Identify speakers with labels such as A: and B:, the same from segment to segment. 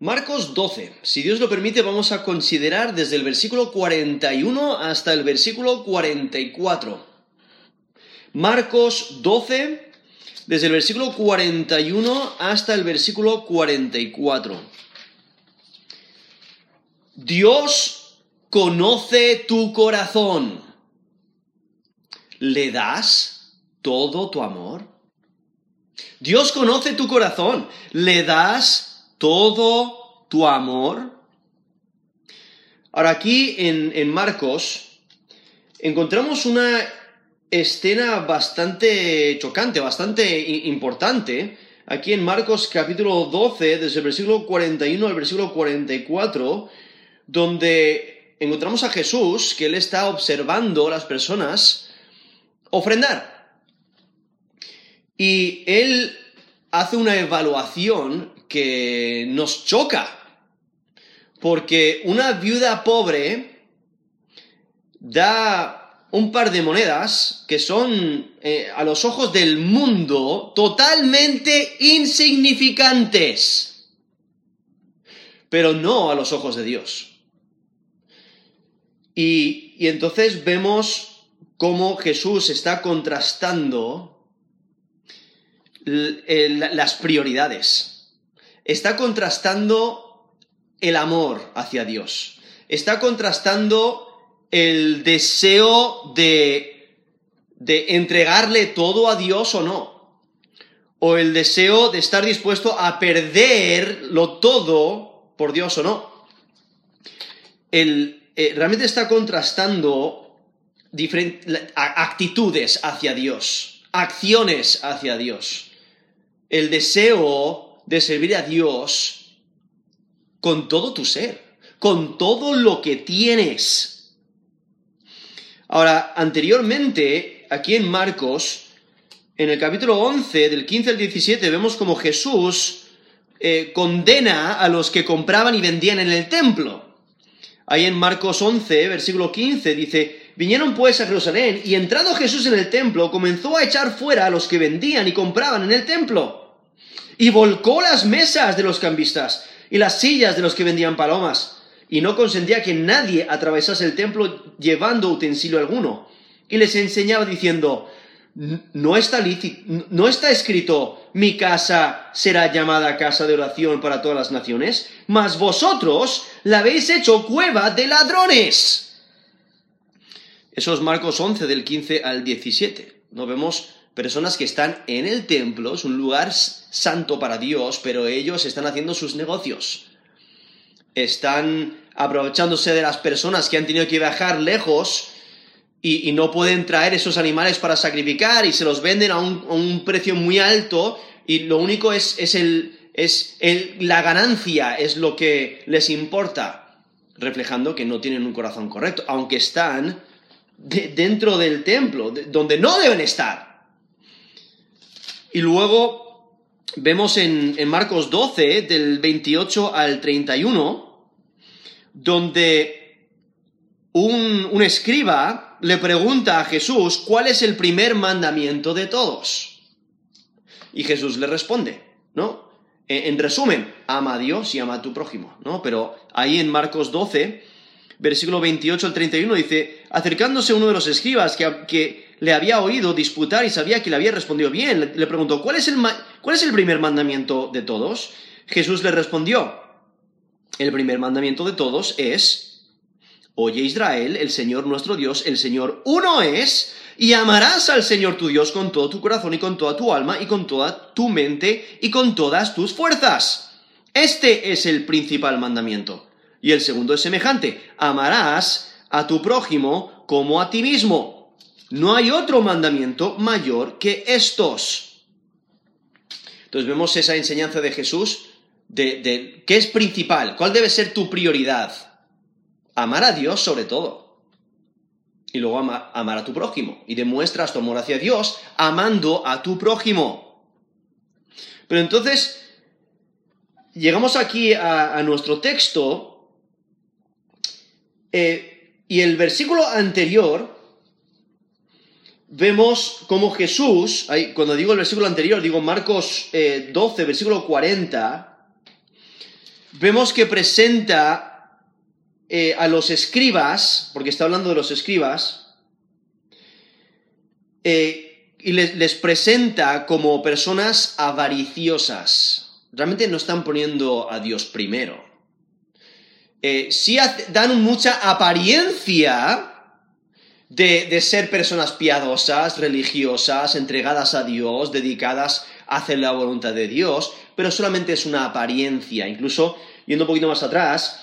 A: Marcos 12. Si Dios lo permite, vamos a considerar desde el versículo 41 hasta el versículo 44. Marcos 12, desde el versículo 41 hasta el versículo 44. Dios conoce tu corazón. ¿Le das todo tu amor? Dios conoce tu corazón. ¿Le das todo tu amor. Ahora aquí en, Marcos encontramos una escena bastante chocante, bastante importante. Aquí en Marcos capítulo 12, desde el versículo 41 al versículo 44, donde encontramos a Jesús que él está observando a las personas ofrendar. Y él hace una evaluación que nos choca. Porque una viuda pobre da un par de monedas que son eh, a los ojos del mundo totalmente insignificantes, pero no a los ojos de Dios. Y, y entonces vemos cómo Jesús está contrastando las prioridades está contrastando el amor hacia Dios. Está contrastando el deseo de, de entregarle todo a Dios o no. O el deseo de estar dispuesto a perderlo todo por Dios o no. El, eh, realmente está contrastando actitudes hacia Dios, acciones hacia Dios. El deseo de servir a Dios con todo tu ser, con todo lo que tienes. Ahora, anteriormente, aquí en Marcos, en el capítulo 11, del 15 al 17, vemos como Jesús eh, condena a los que compraban y vendían en el templo. Ahí en Marcos 11, versículo 15, dice, vinieron pues a Jerusalén y entrado Jesús en el templo, comenzó a echar fuera a los que vendían y compraban en el templo y volcó las mesas de los cambistas y las sillas de los que vendían palomas, y no consentía que nadie atravesase el templo llevando utensilio alguno. Y les enseñaba diciendo, no está, no está escrito, mi casa será llamada casa de oración para todas las naciones, mas vosotros la habéis hecho cueva de ladrones. Eso es Marcos 11 del 15 al 17. No vemos personas que están en el templo, es un lugar santo para Dios, pero ellos están haciendo sus negocios. Están aprovechándose de las personas que han tenido que viajar lejos y, no pueden traer esos animales para sacrificar y se los venden a un, precio muy alto y lo único es, la ganancia, es lo que les importa, reflejando que no tienen un corazón correcto, aunque están dentro del templo, donde no deben estar. Y luego vemos en, Marcos 12, del 28 al 31, donde un, un escriba le pregunta a Jesús cuál es el primer mandamiento de todos. Y Jesús le responde, ¿no? En, resumen, ama a Dios y ama a tu prójimo, ¿no? Pero ahí en Marcos 12, versículo 28 al 31 dice, acercándose uno de los escribas que, que le había oído disputar y sabía que le había respondido bien. Le preguntó, ¿cuál es el, cuál es el primer mandamiento de todos? Jesús le respondió, el primer mandamiento de todos es, oye Israel, el Señor nuestro Dios, el Señor uno es, y amarás al Señor tu Dios con todo tu corazón y con toda tu alma y con toda tu mente y con todas tus fuerzas. Este es el principal mandamiento. Y el segundo es semejante, amarás a tu prójimo como a ti mismo. No hay otro mandamiento mayor que estos. Entonces vemos esa enseñanza de Jesús de, qué es principal, cuál debe ser tu prioridad. Amar a Dios sobre todo. Y luego amar a tu prójimo. Y demuestras tu amor hacia Dios amando a tu prójimo. Pero entonces, llegamos aquí a, nuestro texto eh, y el versículo anterior vemos cómo Jesús, cuando digo el versículo anterior, digo Marcos 12, eh, versículo 40, vemos que presenta eh, a los escribas, porque está hablando de los escribas, eh, y les, les presenta como personas avariciosas. Realmente no están poniendo a Dios primero. Eh, sí dan mucha apariencia de, ser personas piadosas, religiosas, entregadas a Dios, dedicadas a hacer la voluntad de Dios, pero solamente es una apariencia. Incluso, yendo un poquito más atrás,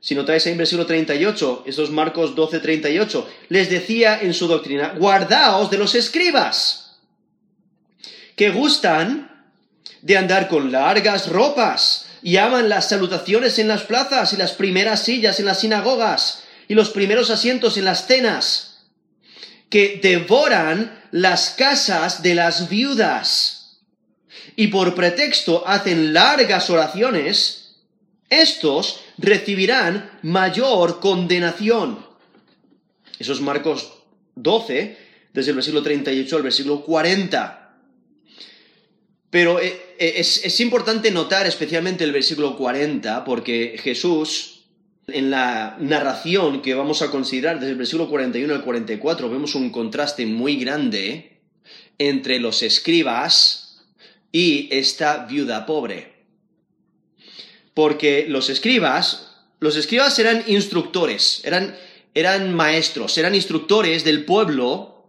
A: si notáis ahí en versículo 38, esos Marcos 12, 38, les decía en su doctrina, guardaos de los escribas, que gustan de andar con largas ropas y aman las salutaciones en las plazas y las primeras sillas en las sinagogas y los primeros asientos en las cenas, que devoran las casas de las viudas y por pretexto hacen largas oraciones, estos recibirán mayor condenación. Eso es Marcos 12, desde el versículo 38 al versículo 40. Pero eh, eh, es, es importante notar especialmente el versículo 40 porque Jesús, en la narración que vamos a considerar desde el versículo 41 al 44, vemos un contraste muy grande entre los escribas y esta viuda pobre. Porque los escribas, los escribas eran instructores, eran, eran maestros, eran instructores del pueblo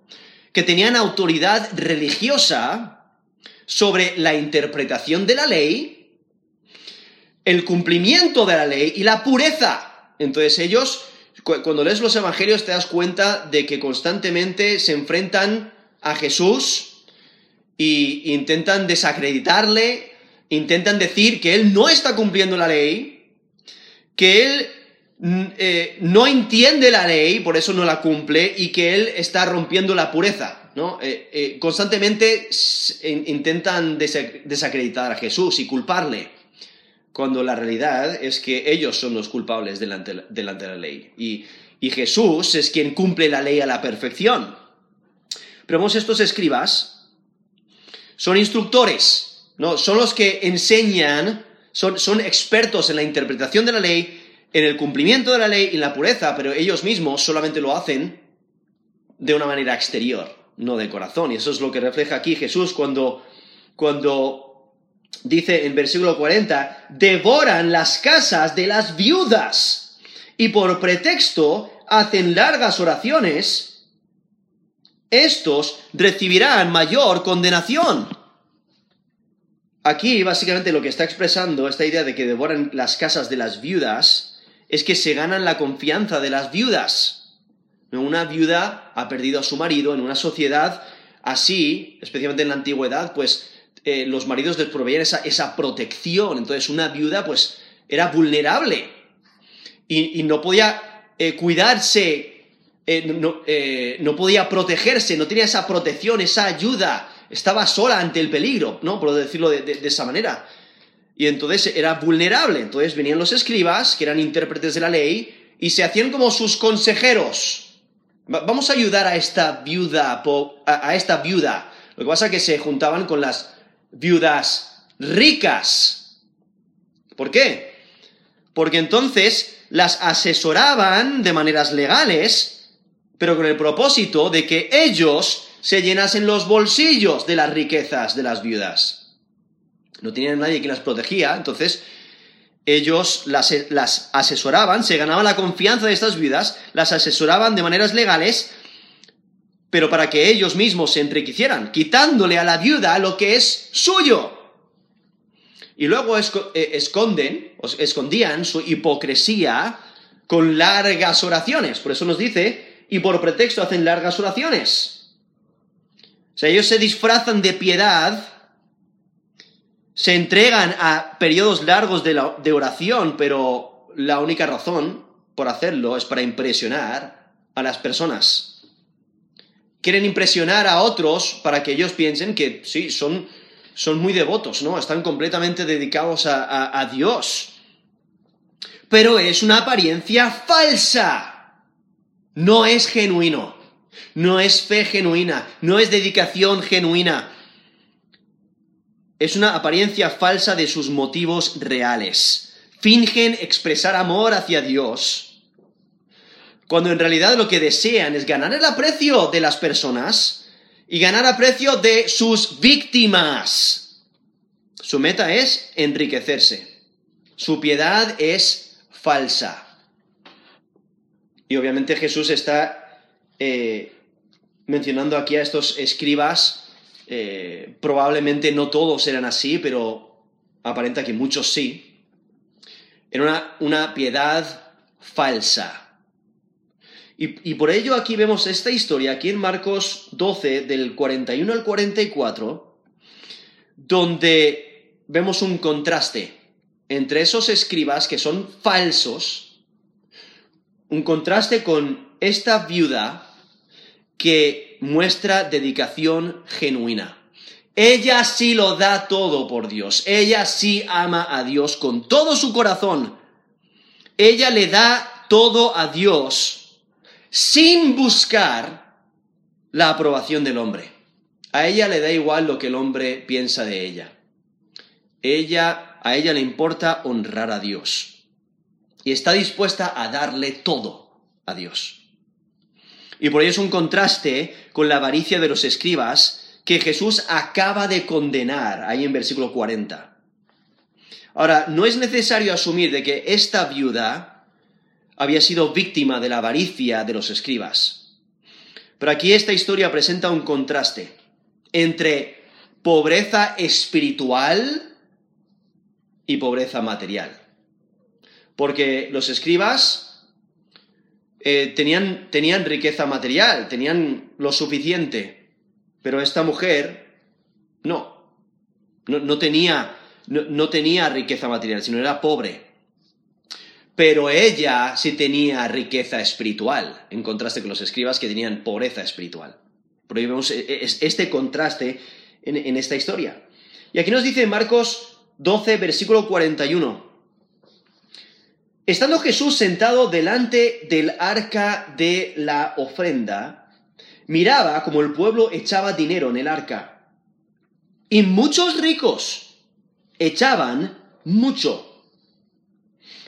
A: que tenían autoridad religiosa sobre la interpretación de la ley, el cumplimiento de la ley y la pureza. Entonces ellos, cu- cuando lees los evangelios te das cuenta de que constantemente se enfrentan a Jesús y intentan desacreditarle, intentan decir que él no está cumpliendo la ley, que él mm, eh, no entiende la ley, por eso no la cumple, y que él está rompiendo la pureza. ¿no? Eh, eh, constantemente intentan desa- desacreditar a Jesús y culparle, cuando la realidad es que ellos son los culpables delante, de la ley. Y, Jesús es quien cumple la ley a la perfección. Pero vemos estos escribas, son instructores, ¿no? Son los que enseñan, son, son expertos en la interpretación de la ley, en el cumplimiento de la ley y en la pureza, pero ellos mismos solamente lo hacen de una manera exterior, no de corazón. Y eso es lo que refleja aquí Jesús cuando, cuando dice en versículo 40, devoran las casas de las viudas y por pretexto hacen largas oraciones, estos recibirán mayor condenación. Aquí básicamente lo que está expresando esta idea de que devoran las casas de las viudas es que se ganan la confianza de las viudas. Una viuda ha perdido a su marido en una sociedad así, especialmente en la antigüedad, pues eh, los maridos les proveían esa, esa, protección. Entonces una viuda pues era vulnerable y, no podía eh, cuidarse, eh, no, no, podía protegerse, no tenía esa protección, esa ayuda. Estaba sola ante el peligro, ¿no? Por decirlo de, de, de esa manera. Y entonces era vulnerable. Entonces venían los escribas, que eran intérpretes de la ley, y se hacían como sus consejeros. Vamos a ayudar a esta viuda, a esta viuda. Lo que pasa es que se juntaban con las viudas ricas. ¿Por qué? Porque entonces las asesoraban de maneras legales, pero con el propósito de que ellos se llenasen los bolsillos de las riquezas de las viudas. No tenían nadie que las protegía, entonces ellos las, las, asesoraban, se ganaban la confianza de estas viudas, las asesoraban de maneras legales, pero para que ellos mismos se enriquecieran, quitándole a la viuda lo que es suyo. Y luego esconden, escondían su hipocresía con largas oraciones. Por eso nos dice, y por pretexto hacen largas oraciones. O sea, ellos se disfrazan de piedad, se entregan a periodos largos de, la, de oración, pero la única razón por hacerlo es para impresionar a las personas. Quieren impresionar a otros para que ellos piensen que sí, son, son muy devotos, ¿no? Están completamente dedicados a, a, a Dios. Pero es una apariencia falsa. No es genuino. No es fe genuina. No es dedicación genuina. Es una apariencia falsa de sus motivos reales. fingen expresar amor hacia Dios, cuando en realidad lo que desean es ganar el aprecio de las personas y ganar aprecio de sus víctimas. Su meta es enriquecerse. Su piedad es falsa. Y obviamente Jesús está eh, mencionando aquí a estos escribas. Eh, probablemente no todos eran así, pero aparenta que muchos sí. Era una, una piedad falsa. Y, por ello aquí vemos esta historia, aquí en Marcos 12, del 41 al 44, donde vemos un contraste entre esos escribas que son falsos, un contraste con esta viuda que muestra dedicación genuina. Ella sí lo da todo por Dios. Ella sí ama a Dios con todo su corazón. Ella le da todo a Dios sin buscar la aprobación del hombre. A ella le da igual lo que el hombre piensa de ella. Ella, a ella le importa honrar a Dios y está dispuesta a darle todo a Dios. Y por ello es un contraste con la avaricia de los escribas que Jesús acaba de condenar ahí en versículo 40. Ahora, no es necesario asumir de que esta viuda había sido víctima de la avaricia de los escribas. Pero aquí esta historia presenta un contraste entre pobreza espiritual y pobreza material porque los escribas eh, tenían, tenían riqueza material, tenían lo suficiente, pero esta mujer no, no, tenía, no, tenía riqueza material, sino era pobre. Pero ella sí tenía riqueza espiritual, en contraste con los escribas que tenían pobreza espiritual. Por ello vemos e, e, este contraste en, en esta historia. Y aquí nos dice Marcos 12, versículo 41. Estando Jesús sentado delante del arca de la ofrenda, miraba como el pueblo echaba dinero en el arca. Y muchos ricos echaban mucho.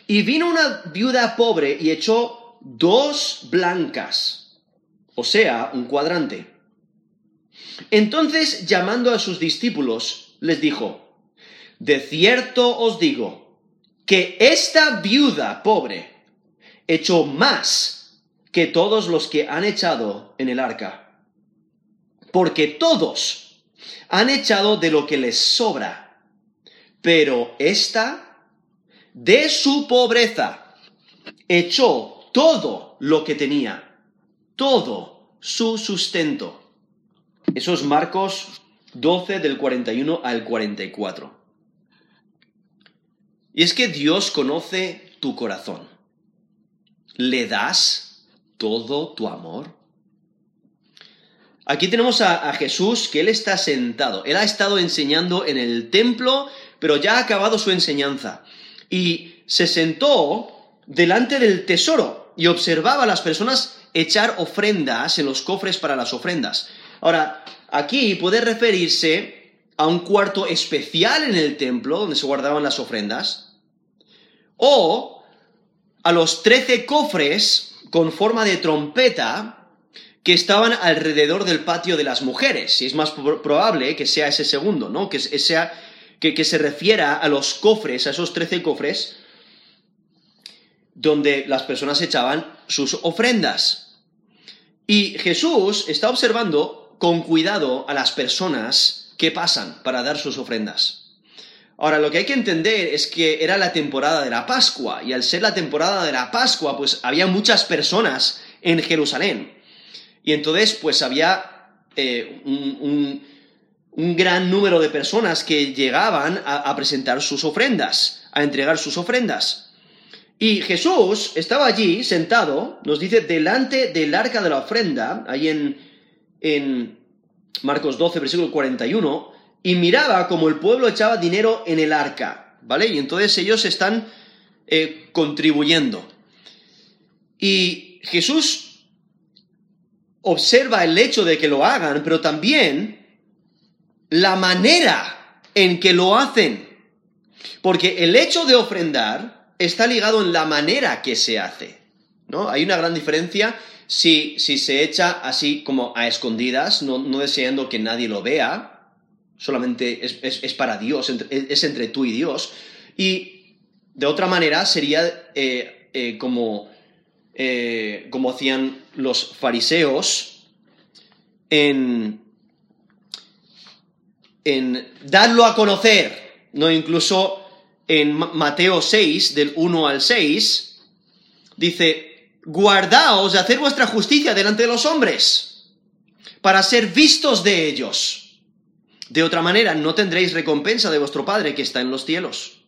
A: Y vino una viuda pobre y echó dos blancas, o sea, un cuadrante. Entonces, llamando a sus discípulos, les dijo, De cierto os digo, que esta viuda pobre echó más que todos los que han echado en el arca. Porque todos han echado de lo que les sobra, pero esta, de su pobreza, echó todo lo que tenía, todo su sustento. Eso es Marcos 12 del 41 al 44. Y es que Dios conoce tu corazón. ¿Le das todo tu amor? Aquí tenemos a, Jesús que Él está sentado. Él ha estado enseñando en el templo, pero ya ha acabado su enseñanza. Y se sentó delante del tesoro y observaba a las personas echar ofrendas en los cofres para las ofrendas. Ahora, aquí puede referirse a un cuarto especial en el templo donde se guardaban las ofrendas, o a los trece cofres con forma de trompeta que estaban alrededor del patio de las mujeres. Y es más probable que sea ese segundo, ¿no? Que, sea, que, que se refiera a los cofres, a esos trece cofres, donde las personas echaban sus ofrendas. Y Jesús está observando con cuidado a las personas ¿Qué pasan para dar sus ofrendas. Ahora, lo que hay que entender es que era la temporada de la Pascua, y al ser la temporada de la Pascua, pues había muchas personas en Jerusalén. Y entonces, pues había eh, un, gran número de personas que llegaban a, presentar sus ofrendas, a entregar sus ofrendas. Y Jesús estaba allí sentado, nos dice, delante del arca de la ofrenda, ahí en, en Marcos 12, versículo 41, y miraba como el pueblo echaba dinero en el arca, ¿vale? Y entonces ellos están eh, contribuyendo. Y Jesús observa el hecho de que lo hagan, pero también la manera en que lo hacen. Porque el hecho de ofrendar está ligado en la manera que se hace. ¿no? Hay una gran diferencia si, si se echa así como a escondidas, no, deseando que nadie lo vea, solamente es, para Dios, es entre tú y Dios. Y de otra manera sería eh, eh, como, eh, como hacían los fariseos en, en darlo a conocer, ¿no? Incluso en Mateo 6, del 1 al 6, dice, guardaos de hacer vuestra justicia delante de los hombres, para ser vistos de ellos. De otra manera, no tendréis recompensa de vuestro Padre que está en los cielos.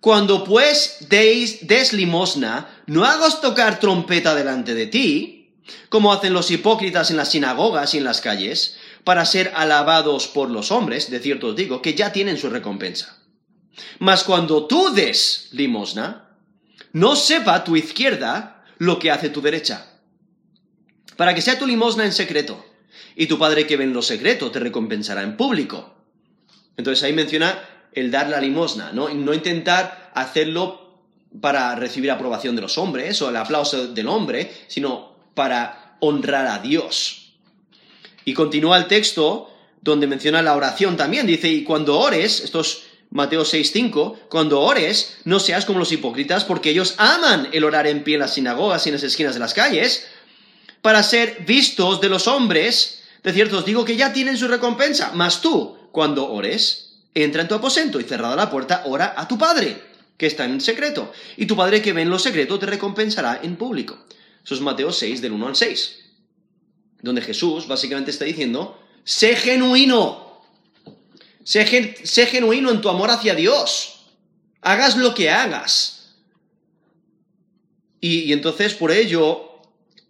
A: Cuando pues deis, des limosna, no hagas tocar trompeta delante de ti, como hacen los hipócritas en las sinagogas y en las calles, para ser alabados por los hombres, de cierto os digo, que ya tienen su recompensa. Mas cuando tú des limosna, no sepa tu izquierda lo que hace tu derecha, para que sea tu limosna en secreto, y tu Padre que ve en lo secreto te recompensará en público. Entonces ahí menciona el dar la limosna, ¿no? no intentar hacerlo para recibir aprobación de los hombres o el aplauso del hombre, sino para honrar a Dios. Y continúa el texto donde menciona la oración también, dice, y cuando ores, estos Mateo 6:5, cuando ores, no seas como los hipócritas, porque ellos aman el orar en pie en las sinagogas y en las esquinas de las calles, para ser vistos de los hombres. De cierto os digo que ya tienen su recompensa, mas tú, cuando ores, entra en tu aposento y cerrada la puerta, ora a tu Padre, que está en secreto, y tu Padre que ve en lo secreto te recompensará en público. Eso es Mateo 6, del 1 al 6, donde Jesús básicamente está diciendo, sé genuino, Sé, genuino en tu amor hacia Dios. Hagas lo que hagas. Y, entonces, por ello,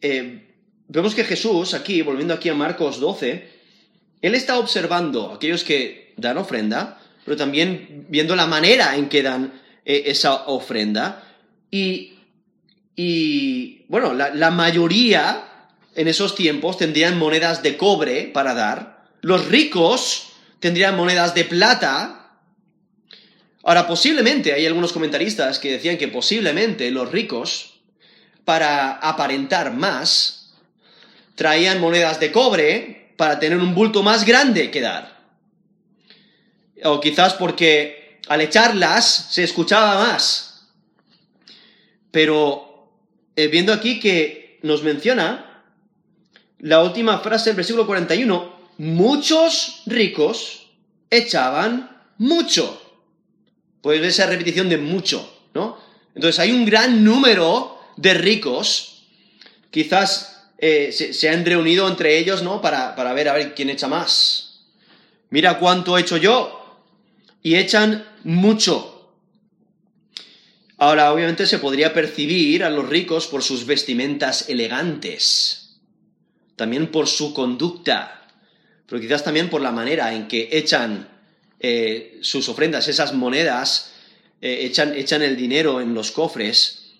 A: eh, vemos que Jesús, aquí, volviendo aquí a Marcos 12, él está observando a aquellos que dan ofrenda, pero también viendo la manera en que dan eh, esa ofrenda. Y, bueno, la mayoría en esos tiempos tendrían monedas de cobre para dar. Los ricos tendrían monedas de plata. Ahora, posiblemente, hay algunos comentaristas que decían que posiblemente los ricos, para aparentar más, traían monedas de cobre para tener un bulto más grande que dar. O quizás porque al echarlas se escuchaba más. Pero eh, viendo aquí que nos menciona la última frase del versículo 41, muchos ricos echaban mucho. Ver esa repetición de mucho, ¿no? Entonces hay un gran número de ricos, quizás eh, se, han reunido entre ellos, ¿no? Para, para ver a ver quién echa más. Mira cuánto he hecho yo. Y echan mucho. Ahora, obviamente se podría percibir a los ricos por sus vestimentas elegantes, también por su conducta, pero quizás también por la manera en que echan eh, sus ofrendas, esas monedas, eh, echan, echan el dinero en los cofres.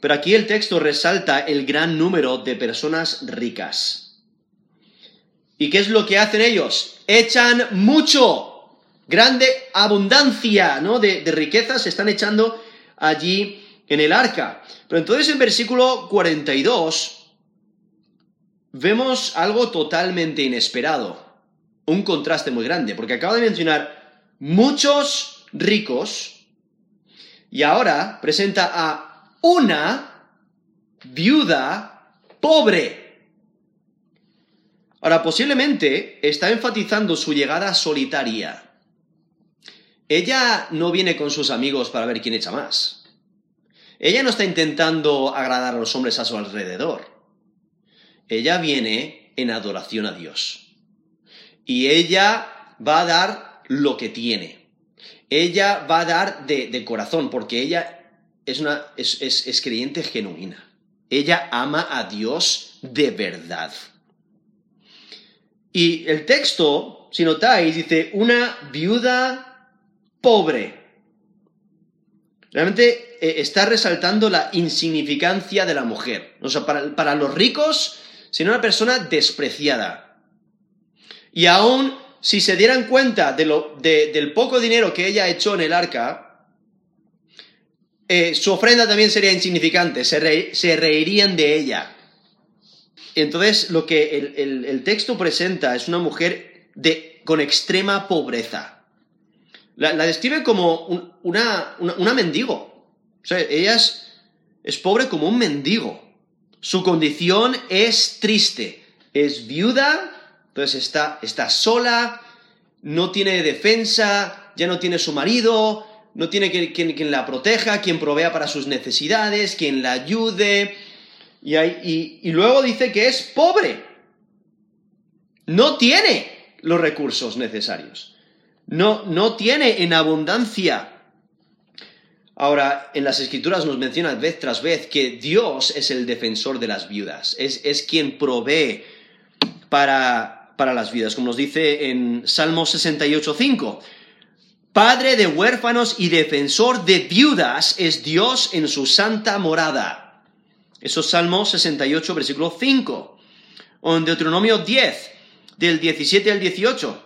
A: Pero aquí el texto resalta el gran número de personas ricas. ¿Y qué es lo que hacen ellos? Echan mucho, grande abundancia, ¿no? De, de riquezas se están echando allí en el arca. Pero entonces en versículo 42 vemos algo totalmente inesperado un contraste muy grande, porque acabo de mencionar muchos ricos y ahora presenta a una viuda pobre. Ahora, posiblemente está enfatizando su llegada solitaria. Ella no viene con sus amigos para ver quién echa más. Ella no está intentando agradar a los hombres a su alrededor. Ella viene en adoración a Dios y ella va a dar lo que tiene. Ella va a dar de, corazón, porque ella es, una, es, es creyente genuina. Ella ama a Dios de verdad. Y el texto, si notáis, dice una viuda pobre. Realmente eh, está resaltando la insignificancia de la mujer. O sea, para, para los ricos, sino una persona despreciada. Y aún si se dieran cuenta de lo, del poco dinero que ella echó en el arca, eh, su ofrenda también sería insignificante, se, se reirían de ella. Entonces, lo que el, el- texto presenta es una mujer de, con extrema pobreza. La, describe como un- una, una, mendigo. Ella es, es pobre como un mendigo. Su condición es triste. Es viuda, entonces está, está sola, no tiene defensa, ya no tiene su marido, no tiene quien, la proteja, quien provea para sus necesidades, quien la ayude. Y- y luego dice que es pobre. No tiene los recursos necesarios. No, no tiene en abundancia. Ahora, en las escrituras nos menciona vez tras vez que Dios es el defensor de las viudas, es, es quien provee para, para las viudas, como nos dice en Salmo 68.5. Padre de huérfanos y defensor de viudas es Dios en su santa morada. Eso es Salmo 68, versículo 5. O en Deuteronomio 10, del 17 al 18.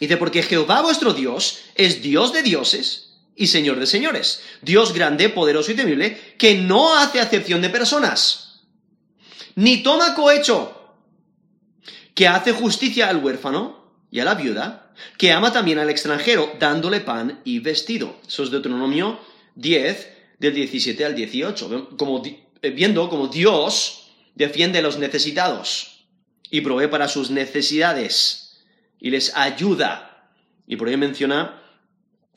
A: Dice, porque Jehová vuestro Dios es Dios de dioses y Señor de señores, Dios grande, poderoso y temible, que no hace acepción de personas, ni toma cohecho, que hace justicia al huérfano y a la viuda, que ama también al extranjero, dándole pan y vestido. Eso es Deuteronomio 10, del 17 al 18. Como, eh, viendo como Dios defiende a los necesitados y provee para sus necesidades y les ayuda. Y por ello menciona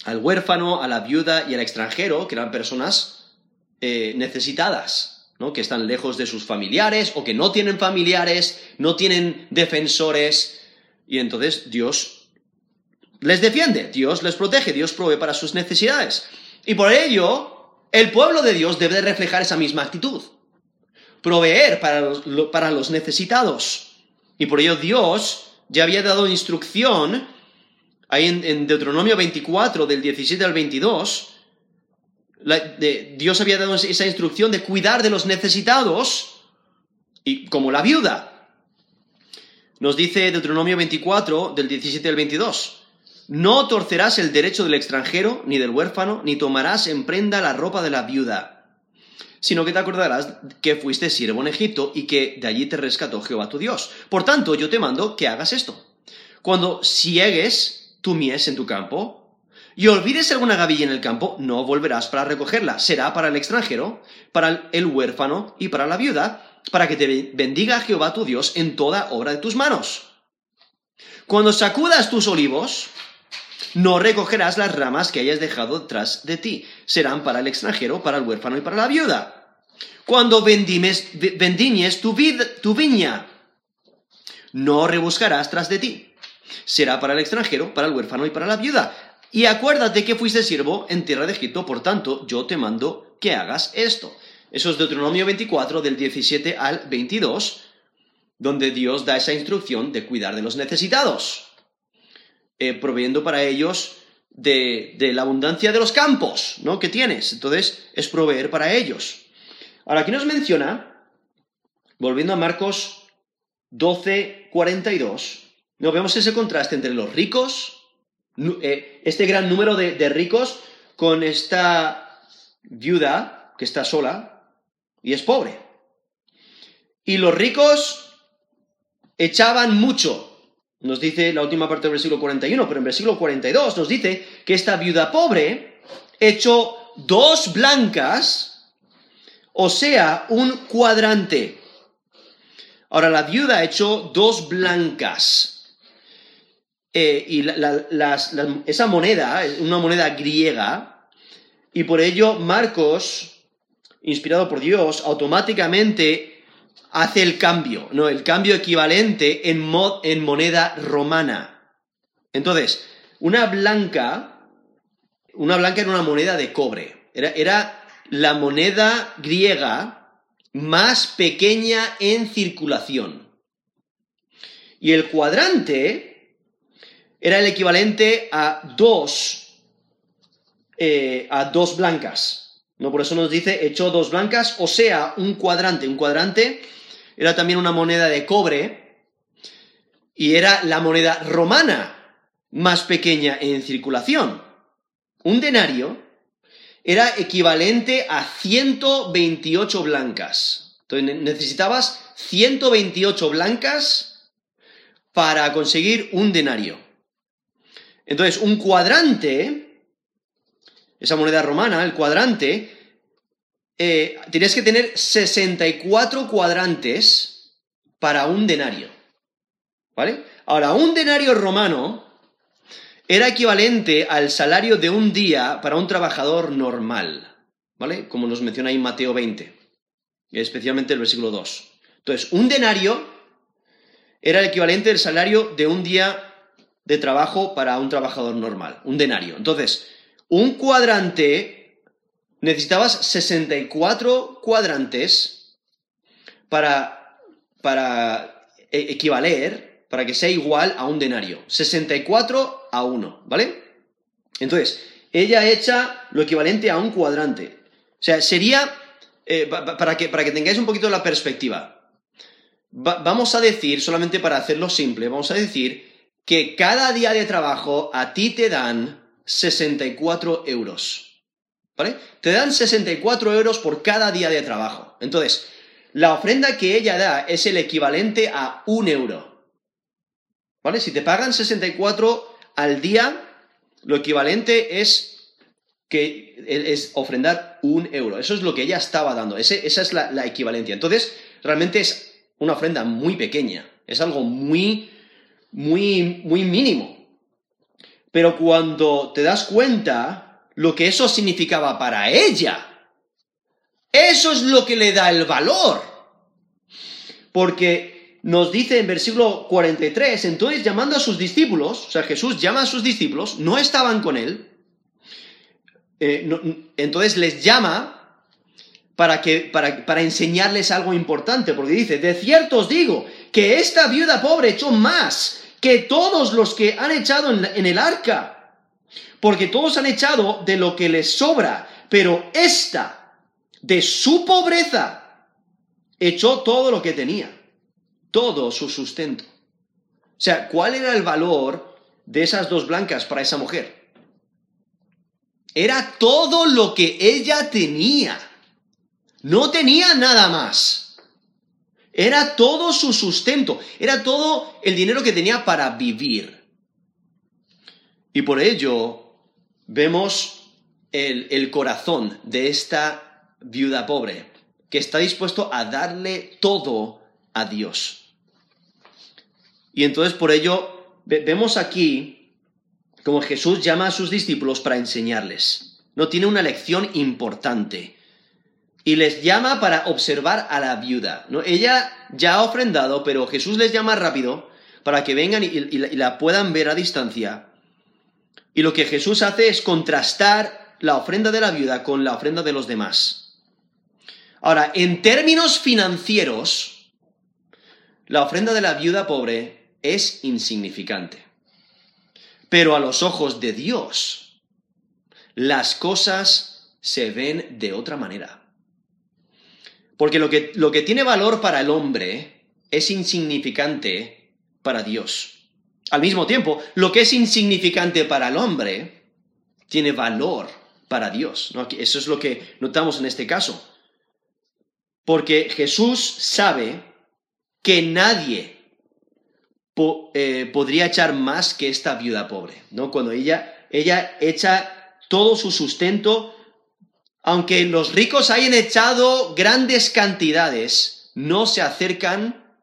A: al huérfano, a la viuda y al extranjero, que eran personas eh, necesitadas, ¿no? que están lejos de sus familiares o que no tienen familiares, no tienen defensores, y entonces Dios les defiende, Dios les protege, Dios provee para sus necesidades. Y por ello, el pueblo de Dios debe reflejar esa misma actitud, proveer para los, lo- para los necesitados. Y por ello Dios ya había dado instrucción ahí en, Deuteronomio 24, del 17 al 22, la- de- Dios había dado esa instrucción de cuidar de los necesitados, y como la viuda. Nos dice Deuteronomio 24, del 17 al 22, no torcerás el derecho del extranjero, ni del huérfano, ni tomarás en prenda la ropa de la viuda, sino que te acordarás que fuiste siervo en Egipto y que de allí te rescató Jehová tu Dios. Por tanto, yo te mando que hagas esto. Cuando ciegues tu mies en tu campo y olvides alguna gavilla en el campo, no volverás para recogerla. Será para el extranjero, para el huérfano y para la viuda, para que te bendiga Jehová tu Dios en toda obra de tus manos. Cuando sacudas tus olivos, no recogerás las ramas que hayas dejado tras de ti. Serán para el extranjero, para el huérfano y para la viuda. Cuando vendimes, vendiñes tu, vid- tu viña, no rebuscarás tras de ti. Será para el extranjero, para el huérfano y para la viuda. Y acuérdate que fuiste siervo en tierra de Egipto, por tanto, yo te mando que hagas esto. Eso es Deuteronomio 24, del 17 al 22, donde Dios da esa instrucción de cuidar de los necesitados, eh, proveyendo para ellos de, de la abundancia de los campos, ¿no? Que tienes. Entonces, es proveer para ellos. Ahora, aquí nos menciona, volviendo a Marcos 12, 42, no vemos ese contraste entre los ricos, eh, este gran número de, de ricos, con esta viuda que está sola y es pobre. Y los ricos echaban mucho, nos dice la última parte del versículo 41, pero en versículo 42 nos dice que esta viuda pobre echó dos blancas, o sea, un cuadrante. Ahora, la viuda echó dos blancas. Eh, y esa moneda es una moneda griega, y por ello Marcos, inspirado por Dios, automáticamente hace el cambio, ¿no? El cambio equivalente en, en moneda romana. Entonces, una blanca, una blanca era una moneda de cobre. Era, era la moneda griega más pequeña en circulación. Y el cuadrante era el equivalente a dos, eh, a dos blancas. ¿no? Por eso nos dice, echó dos blancas, o sea, un cuadrante. Un cuadrante era también una moneda de cobre y era la moneda romana más pequeña en circulación. Un denario era equivalente a 128 blancas. Entonces necesitabas 128 blancas para conseguir un denario. Entonces, un cuadrante, esa moneda romana, el cuadrante, eh, tienes que tener 64 cuadrantes para un denario. ¿Vale? Ahora, un denario romano era equivalente al salario de un día para un trabajador normal, ¿vale? Como nos menciona ahí Mateo 20, especialmente el versículo 2. Entonces, un denario era el equivalente al salario de un día de trabajo para un trabajador normal, un denario. Entonces, un cuadrante, necesitabas 64 cuadrantes para, para e, equivaler para que sea igual a un denario. 64 a 1, ¿vale? Entonces, ella echa lo equivalente a un cuadrante. O sea, sería, eh, para, que, para que tengáis un poquito la perspectiva, vamos a decir, solamente para hacerlo simple, vamos a decir que cada día de trabajo a ti te dan 64 euros. ¿Vale? Te dan 64 euros por cada día de trabajo. Entonces, la ofrenda que ella da es el equivalente a un euro. ¿Vale? Si te pagan 64 al día, lo equivalente es que es ofrendar un euro. Eso es lo que ella estaba dando. esa es la, la equivalencia. Entonces, realmente es una ofrenda muy pequeña. Es algo muy, muy, muy mínimo. Pero cuando te das cuenta lo que eso significaba para ella, eso es lo que le da el valor. Porque nos dice en versículo 43, entonces llamando a sus discípulos, o sea, Jesús llama a sus discípulos, no estaban con él, eh, entonces les llama para, que, para, para enseñarles algo importante, porque dice, de cierto os digo que esta viuda pobre echó más que todos los que han echado en, el arca, porque todos han echado de lo que les sobra, pero esta, de su pobreza, echó todo lo que tenía todo su sustento. O sea, ¿cuál era el valor de esas dos blancas para esa mujer? Era todo lo que ella tenía. No tenía nada más. Era todo su sustento. Era todo el dinero que tenía para vivir. Y por ello vemos el, el corazón de esta viuda pobre, que está dispuesto a darle todo a Dios. Y entonces por ello vemos aquí como Jesús llama a sus discípulos para enseñarles. No tiene una lección importante. Y les llama para observar a la viuda. ¿no? Ella ya ha ofrendado, pero Jesús les llama rápido para que vengan y, la puedan ver a distancia. Y lo que Jesús hace es contrastar la ofrenda de la viuda con la ofrenda de los demás. Ahora, en términos financieros, la ofrenda de la viuda pobre es insignificante. Pero a los ojos de Dios, las cosas se ven de otra manera. Porque lo que, lo que tiene valor para el hombre es insignificante para Dios. Al mismo tiempo, lo que es insignificante para el hombre tiene valor para Dios. Eso es lo que notamos en este caso. Porque Jesús sabe que nadie eh, podría echar más que esta viuda pobre, ¿no? Cuando ella, ella echa todo su sustento, aunque los ricos hayan echado grandes cantidades, no se acercan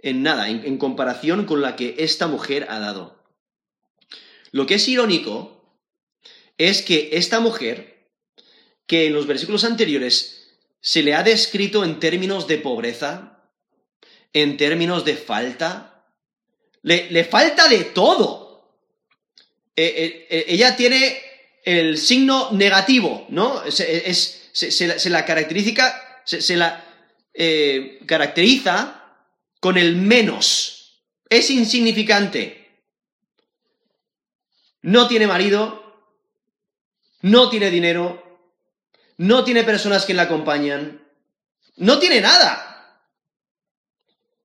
A: en nada, en, comparación con la que esta mujer ha dado. Lo que es irónico es que esta mujer, que en los versículos anteriores se le ha descrito en términos de pobreza, en términos de falta, le, falta de todo. Eh, eh, eh, ella tiene el signo negativo, ¿no? se, la caracteriza, se, la caracteriza con el menos. Es insignificante. No tiene marido, no tiene dinero, no tiene personas que la acompañan, no tiene nada.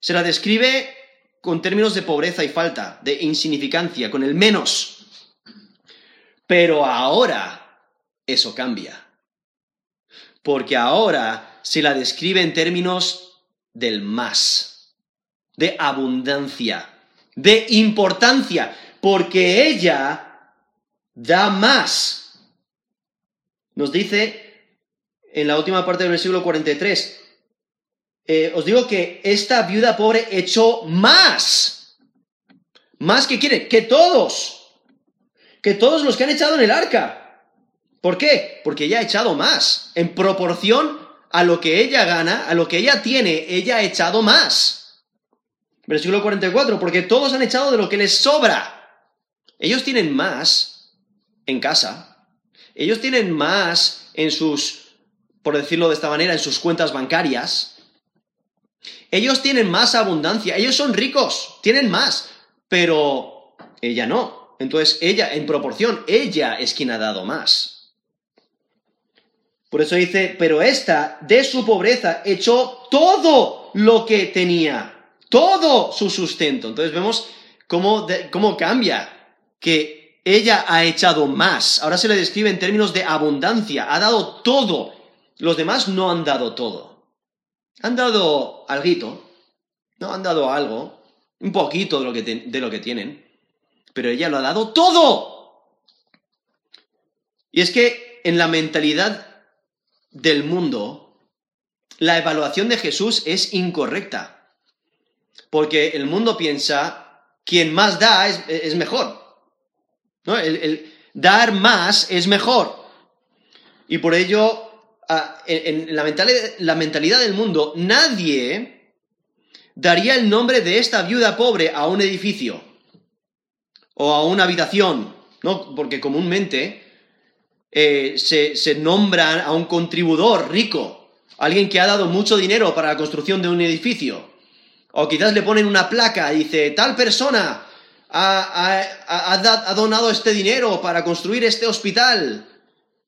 A: Se la describe con términos de pobreza y falta, de insignificancia, con el menos. Pero ahora eso cambia. Porque ahora se la describe en términos del más, de abundancia, de importancia, porque ella da más. Nos dice en la última parte del versículo 43, eh, os digo que esta viuda pobre echó más. Más que quiere, que todos. Que todos los que han echado en el arca. ¿Por qué? Porque ella ha echado más. En proporción a lo que ella gana, a lo que ella tiene, ella ha echado más. Versículo 44, porque todos han echado de lo que les sobra. Ellos tienen más en casa. Ellos tienen más en sus, por decirlo de esta manera, en sus cuentas bancarias ellos tienen más abundancia, ellos son ricos, tienen más, pero ella no. Entonces, ella, en proporción, ella es quien ha dado más. Por eso dice, pero esta, de su pobreza, echó todo lo que tenía, todo su sustento. Entonces vemos cómo, cómo cambia, que ella ha echado más. Ahora se le describe en términos de abundancia, ha dado todo. Los demás no han dado todo. Han dado algo, ¿no? Han dado algo, un poquito de lo, que de lo que tienen, pero ella lo ha dado todo. Y es que en la mentalidad del mundo, la evaluación de Jesús es incorrecta. Porque el mundo piensa, quien más da es, mejor. ¿no? el, dar más es mejor. Y por ello en, la, mentalidad, del mundo, nadie daría el nombre de esta viuda pobre a un edificio o a una habitación, ¿no? Porque comúnmente eh, se, se nombra a un contribuidor rico, alguien que ha dado mucho dinero para la construcción de un edificio. O quizás le ponen una placa y dice, tal persona ha, donado este dinero para construir este hospital,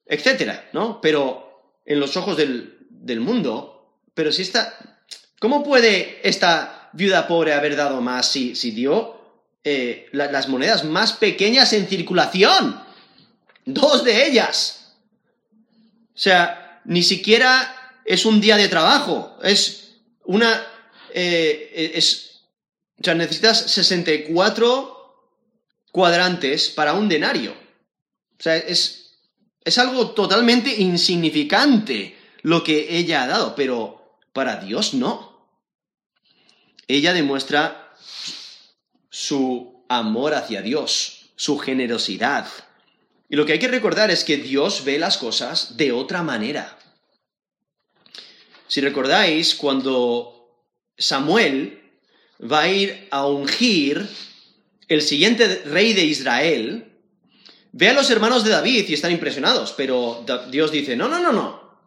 A: etcétera, ¿no? Pero en los ojos del, mundo, pero si está... ¿Cómo puede esta viuda pobre haber dado más si, dio eh, las monedas más pequeñas en circulación? Dos de ellas. O sea, ni siquiera es un día de trabajo, es una... Eh, o sea, necesitas 64 cuadrantes para un denario. O sea, es es algo totalmente insignificante lo que ella ha dado, pero para Dios no. Ella demuestra su amor hacia Dios, su generosidad. Y lo que hay que recordar es que Dios ve las cosas de otra manera. Si recordáis, cuando Samuel va a ir a ungir el siguiente rey de Israel, Ve a los hermanos de David y están impresionados, pero Dios dice, no, no, no, no.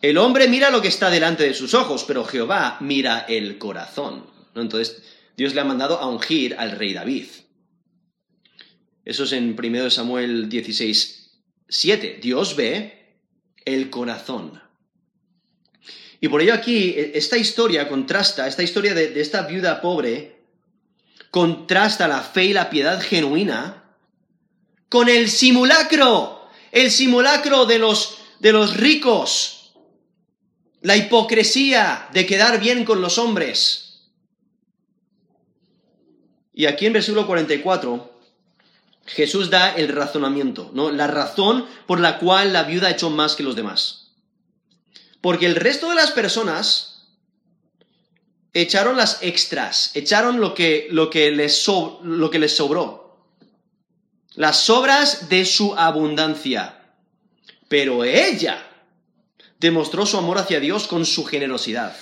A: El hombre mira lo que está delante de sus ojos, pero Jehová mira el corazón. Entonces, Dios le ha mandado a ungir al rey David. Eso es en 1 Samuel 16, 7. Dios ve el corazón. Y por ello aquí, e, esta historia contrasta, esta historia de, de esta viuda pobre, contrasta la fe y la piedad genuina con el simulacro, el simulacro de los, de los ricos, la hipocresía de quedar bien con los hombres. Y aquí en versículo 44, Jesús da el razonamiento, ¿no? La razón por la cual la viuda ha más que los demás. Porque el resto de las personas echaron las extras, echaron lo que, lo que, les, lo que les sobró las obras de su abundancia. Pero ella demostró su amor hacia Dios con su generosidad.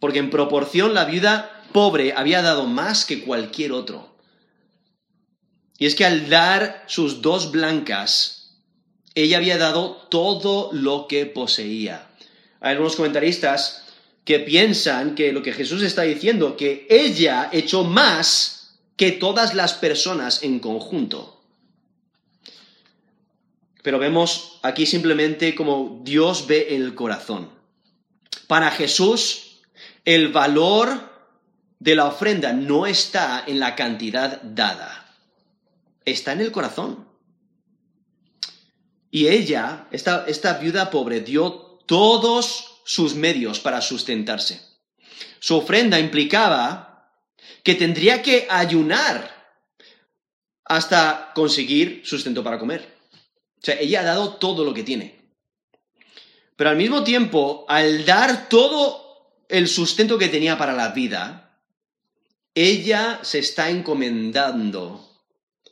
A: Porque en proporción la viuda pobre había dado más que cualquier otro. Y es que al dar sus dos blancas, ella había dado todo lo que poseía. Hay algunos comentaristas que piensan que lo que Jesús está diciendo, que ella echó más que todas las personas en conjunto. Pero vemos aquí simplemente como Dios ve el corazón. Para Jesús, el valor de la ofrenda no está en la cantidad dada, está en el corazón. Y ella, esta, viuda pobre, dio todos sus medios para sustentarse. Su ofrenda implicaba que tendría que ayunar hasta conseguir sustento para comer. O sea, ella ha dado todo lo que tiene. Pero al mismo tiempo, al dar todo el sustento que tenía para la vida, ella se está encomendando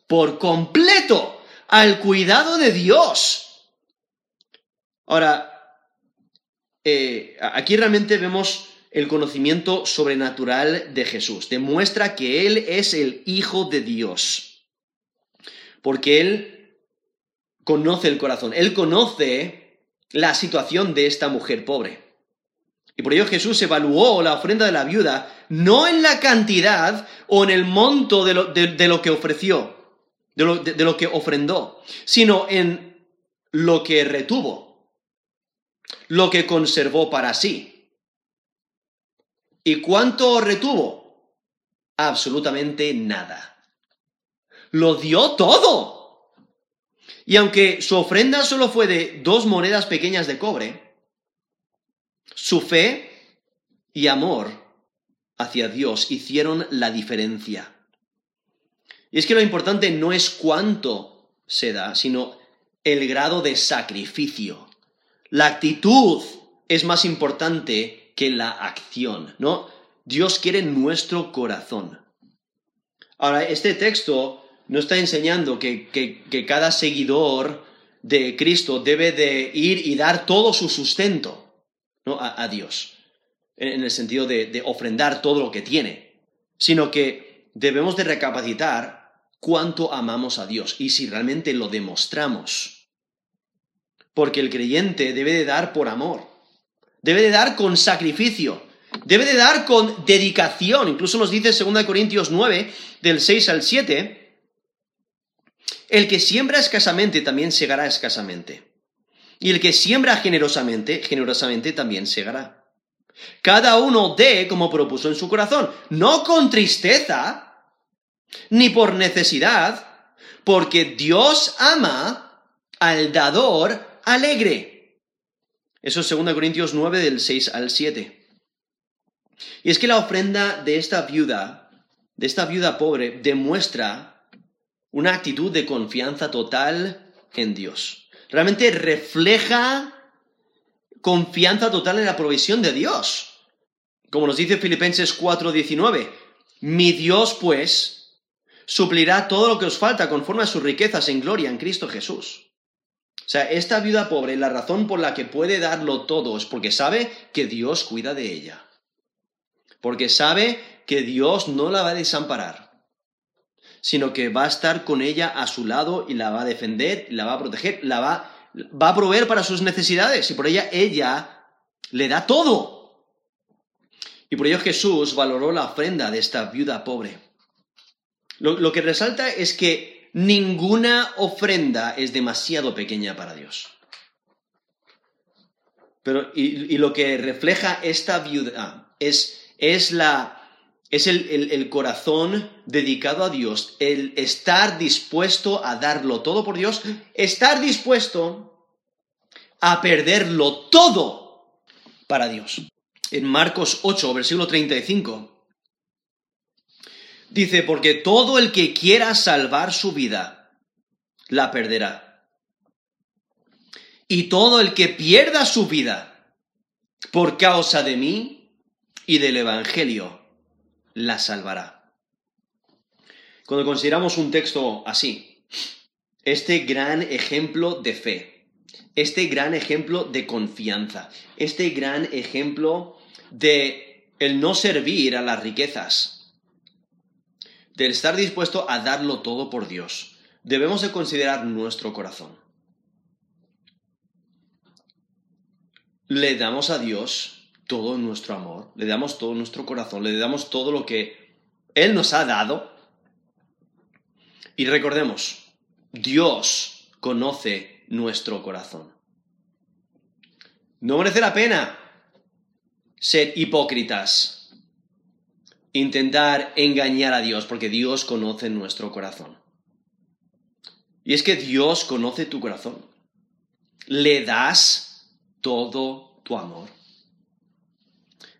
A: por completo al cuidado de Dios. Ahora, eh, aquí realmente vemos el conocimiento sobrenatural de Jesús. Demuestra que Él es el Hijo de Dios. Porque Él conoce el corazón. Él conoce la situación de esta mujer pobre. Y por ello Jesús evaluó la ofrenda de la viuda no en la cantidad o en el monto de lo, que ofreció, de lo que ofrendó, sino en lo que retuvo, lo que conservó para sí. ¿Y cuánto retuvo? Absolutamente nada. Lo dio todo. Y aunque su ofrenda solo fue de dos monedas pequeñas de cobre, su fe y amor hacia Dios hicieron la diferencia. Y es que lo importante no es cuánto se da, sino el grado de sacrificio. La actitud es más importante que la acción, ¿no? Dios quiere nuestro corazón. Ahora, este texto no está enseñando que, cada seguidor de Cristo debe de ir y dar todo su sustento ¿no? a, Dios, en, el sentido de, de ofrendar todo lo que tiene, sino que debemos de recapacitar cuánto amamos a Dios y si realmente lo demostramos. Porque el creyente debe de dar por amor debe de dar con sacrificio, debe de dar con dedicación. Incluso nos dice 2 Corintios 9, del 6 al 7, el que siembra escasamente también segará escasamente. Y el que siembra generosamente, generosamente también segará. Cada uno dé como propuso en su corazón, no con tristeza, ni por necesidad, porque Dios ama al dador alegre. Eso es 2 Corintios 9 del 6 al 7. Y es que la ofrenda de esta viuda, de esta viuda pobre, demuestra una actitud de confianza total en Dios. Realmente refleja confianza total en la provisión de Dios. Como nos dice Filipenses 4:19, mi Dios pues suplirá todo lo que os falta conforme a sus riquezas en gloria en Cristo Jesús. O sea, esta viuda pobre, la razón por la que puede darlo todo es porque sabe que Dios cuida de ella. Porque sabe que Dios no la va a desamparar, sino que va a estar con ella a su lado y la va a defender, la va a proteger, la va, va a proveer para sus necesidades y por ella ella le da todo. Y por ello Jesús valoró la ofrenda de esta viuda pobre. lo que resalta es que ninguna ofrenda es demasiado pequeña para Dios. Pero, y, lo que refleja esta viuda es, es, la, es el, el corazón dedicado a Dios, el estar dispuesto a darlo todo por Dios, estar dispuesto a perderlo todo para Dios. En Marcos 8, versículo 35, Dice, porque todo el que quiera salvar su vida, la perderá. Y todo el que pierda su vida por causa de mí y del Evangelio, la salvará. Cuando consideramos un texto así, este gran ejemplo de fe, este gran ejemplo de confianza, este gran ejemplo de el no servir a las riquezas, del estar dispuesto a darlo todo por Dios, debemos de considerar nuestro corazón. Le damos a Dios todo nuestro amor, le damos todo nuestro corazón, le damos todo lo que Él nos ha dado. Y recordemos, Dios conoce nuestro corazón. No merece la pena ser hipócritas intentar engañar a Dios, porque Dios conoce nuestro corazón. Y es que Dios conoce tu corazón. le das todo tu amor.